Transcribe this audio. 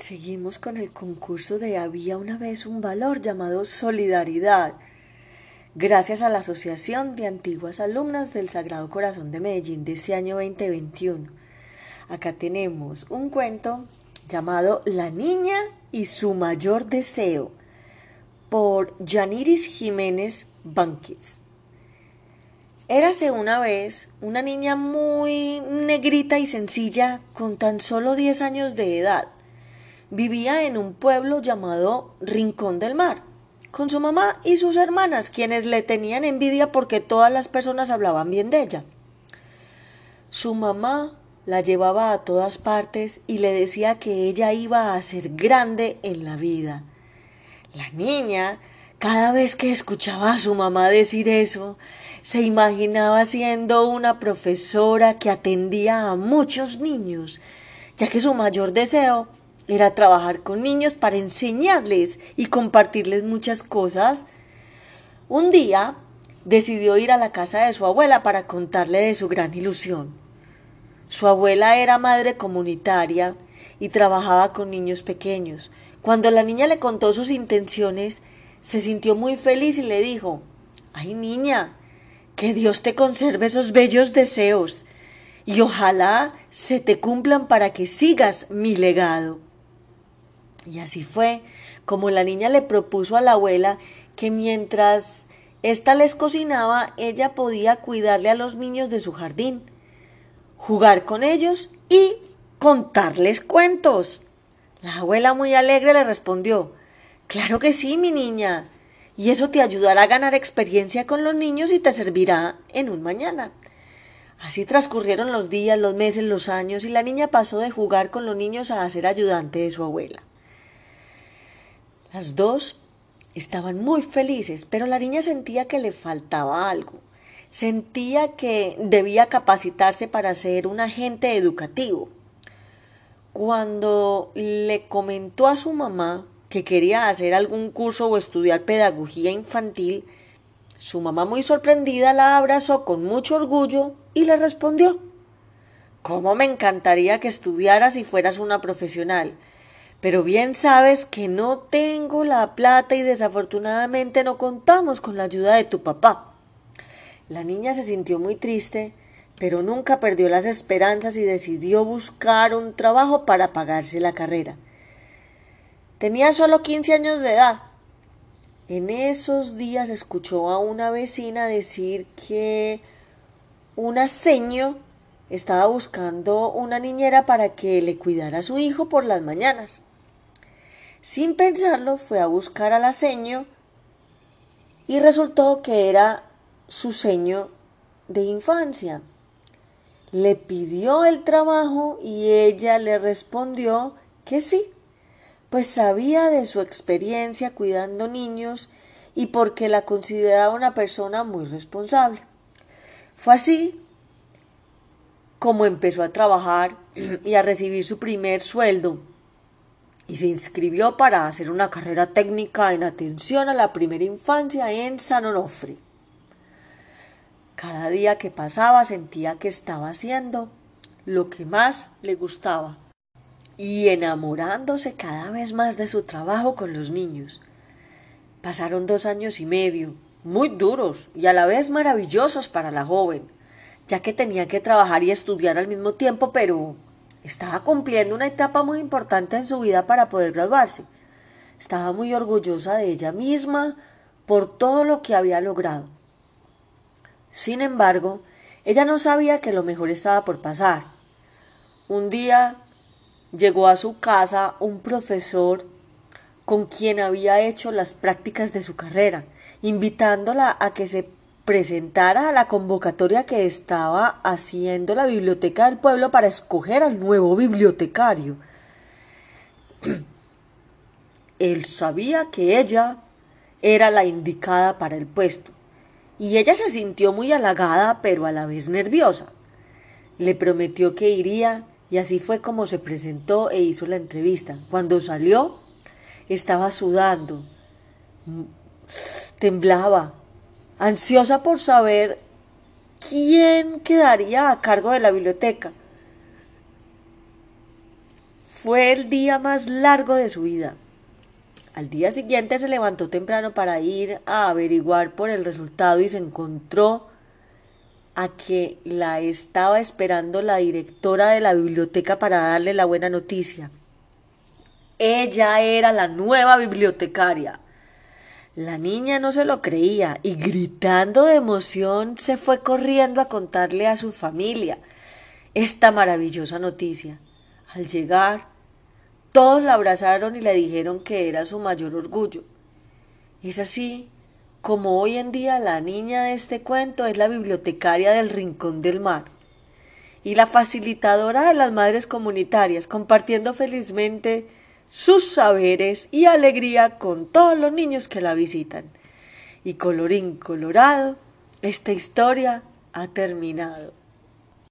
Seguimos con el concurso de Había una vez un valor llamado solidaridad. Gracias a la Asociación de Antiguas Alumnas del Sagrado Corazón de Medellín de este año 2021. Acá tenemos un cuento llamado La Niña y su mayor deseo por Yaniris Jiménez Banquis. Érase una vez una niña muy negrita y sencilla con tan solo 10 años de edad vivía en un pueblo llamado Rincón del Mar, con su mamá y sus hermanas, quienes le tenían envidia porque todas las personas hablaban bien de ella. Su mamá la llevaba a todas partes y le decía que ella iba a ser grande en la vida. La niña, cada vez que escuchaba a su mamá decir eso, se imaginaba siendo una profesora que atendía a muchos niños, ya que su mayor deseo era trabajar con niños para enseñarles y compartirles muchas cosas. Un día decidió ir a la casa de su abuela para contarle de su gran ilusión. Su abuela era madre comunitaria y trabajaba con niños pequeños. Cuando la niña le contó sus intenciones, se sintió muy feliz y le dijo Ay niña, que Dios te conserve esos bellos deseos y ojalá se te cumplan para que sigas mi legado. Y así fue como la niña le propuso a la abuela que mientras ésta les cocinaba, ella podía cuidarle a los niños de su jardín, jugar con ellos y contarles cuentos. La abuela muy alegre le respondió Claro que sí, mi niña, y eso te ayudará a ganar experiencia con los niños y te servirá en un mañana. Así transcurrieron los días, los meses, los años, y la niña pasó de jugar con los niños a ser ayudante de su abuela. Las dos estaban muy felices, pero la niña sentía que le faltaba algo. Sentía que debía capacitarse para ser un agente educativo. Cuando le comentó a su mamá que quería hacer algún curso o estudiar pedagogía infantil, su mamá muy sorprendida la abrazó con mucho orgullo y le respondió ¿Cómo me encantaría que estudiaras y fueras una profesional? Pero bien sabes que no tengo la plata y desafortunadamente no contamos con la ayuda de tu papá. La niña se sintió muy triste, pero nunca perdió las esperanzas y decidió buscar un trabajo para pagarse la carrera. Tenía solo quince años de edad. En esos días escuchó a una vecina decir que una seño estaba buscando una niñera para que le cuidara a su hijo por las mañanas. Sin pensarlo, fue a buscar a la seño y resultó que era su seño de infancia. Le pidió el trabajo y ella le respondió que sí, pues sabía de su experiencia cuidando niños y porque la consideraba una persona muy responsable. Fue así como empezó a trabajar y a recibir su primer sueldo y se inscribió para hacer una carrera técnica en atención a la primera infancia en San Onofre. Cada día que pasaba sentía que estaba haciendo lo que más le gustaba y enamorándose cada vez más de su trabajo con los niños. Pasaron dos años y medio, muy duros y a la vez maravillosos para la joven, ya que tenía que trabajar y estudiar al mismo tiempo, pero estaba cumpliendo una etapa muy importante en su vida para poder graduarse. Estaba muy orgullosa de ella misma por todo lo que había logrado. Sin embargo, ella no sabía que lo mejor estaba por pasar. Un día llegó a su casa un profesor con quien había hecho las prácticas de su carrera, invitándola a que se presentara a la convocatoria que estaba haciendo la biblioteca del pueblo para escoger al nuevo bibliotecario. Él sabía que ella era la indicada para el puesto, y ella se sintió muy halagada, pero a la vez nerviosa. Le prometió que iría, y así fue como se presentó e hizo la entrevista. Cuando salió, estaba sudando, temblaba, ansiosa por saber quién quedaría a cargo de la biblioteca. fue el día más largo de su vida. Al día siguiente se levantó temprano para ir a averiguar por el resultado y se encontró a que la estaba esperando la directora de la biblioteca para darle la buena noticia. Ella era la nueva bibliotecaria. La niña no se lo creía y gritando de emoción se fue corriendo a contarle a su familia esta maravillosa noticia. Al llegar, todos la abrazaron y le dijeron que era su mayor orgullo. Es así como hoy en día la niña de este cuento es la bibliotecaria del Rincón del Mar y la facilitadora de las madres comunitarias, compartiendo felizmente sus saberes y alegría con todos los niños que la visitan. Y colorín colorado, esta historia ha terminado.